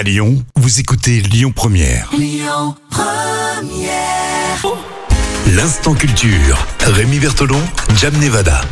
À Lyon, vous écoutez Lyon Première. L'instant culture. Rémi Bertolon, Jam Nevada.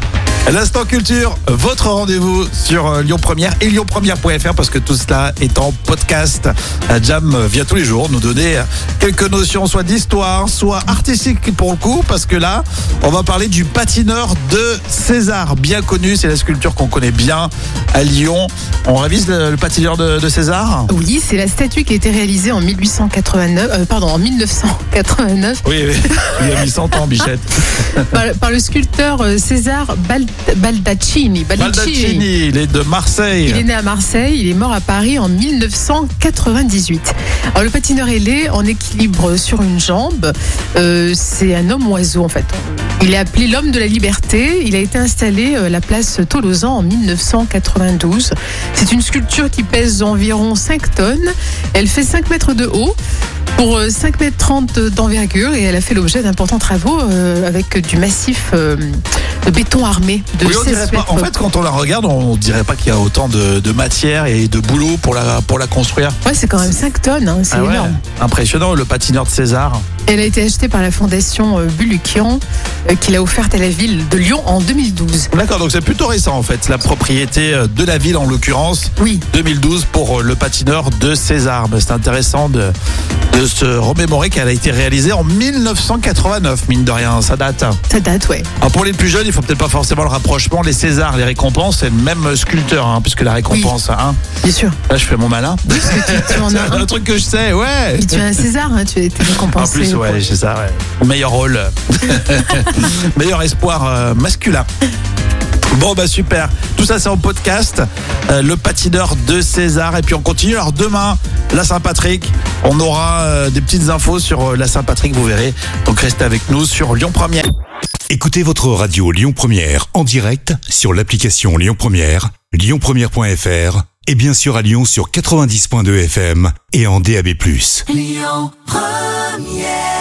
L'instant culture, votre rendez-vous sur euh, Lyon Première et lyonpremière.fr parce que tout cela est en podcast. Euh, Jam vient tous les jours nous donner quelques notions, soit d'histoire, soit artistiques pour le coup, parce que là, on va parler du patineur de César, bien connu, c'est la sculpture qu'on connaît bien à Lyon. On révise le, le patineur de, de César? Oui, c'est la statue qui a été réalisée en 1889, euh, pardon, en 1989 Oui, oui, il a mis 100 ans, Bichette. par, par le sculpteur euh, César Bal- Baldaccini. Baldacchini, il est de Marseille. Il est né à Marseille, il est mort à Paris en 1998. Alors le patineur ailé en équilibre sur une jambe, euh, c'est un homme oiseau en fait. Il est appelé l'homme de la liberté. Il a été installé à la place Tolosan en 1992. C'est une sculpture qui pèse environ 5 tonnes. Elle fait 5 mètres de haut pour euh, 5 mètres 30 d'envergure et elle a fait l'objet d'importants travaux euh, avec du massif euh, de béton armé de Oui, on 16 dirait pas- en fait, quand on la regarde, on dirait pas qu'il y a autant de, de matière et de boulot pour la, pour la construire. Ouais, c'est quand même 5 tonnes, hein, c'est Ah ouais, énorme. Impressionnant, le patineur de César. Elle a été achetée par la fondation euh, Bulukian, euh, qui l'a offerte à la ville de Lyon en 2012. D'accord, donc c'est plutôt récent en fait, la propriété euh, de la ville en l'occurrence. Oui, 2012 pour euh, le patineur de César. C'est intéressant de, de se remémorer qu'elle a été réalisée en 1989, mine de rien, ça date. ça date, ouais. Alors pour les plus jeunes, il faut peut-être pas forcément le rapprochement. Les Césars, les récompenses, c'est le même sculpteur, hein, puisque la récompense, hein. Bien sûr. Là, je fais mon malin. Tu, tu en as un un. truc que je sais, ouais. Et tu as un César, hein, tu as été En récompensé. plus, ouais, c'est ça, ouais. Meilleur rôle. Meilleur espoir euh, masculin. Bon bah super, tout ça c'est en podcast, Euh, le patineur de César et puis on continue. Alors demain, la Saint-Patrick, on aura euh, des petites infos sur euh, la Saint-Patrick, vous verrez. Donc restez avec nous sur Lyon Première. Écoutez votre radio Lyon Première en direct sur l'application Lyon Première, lyonpremière.fr et bien sûr à Lyon sur 90.2 FM et en DAB+. Lyon Première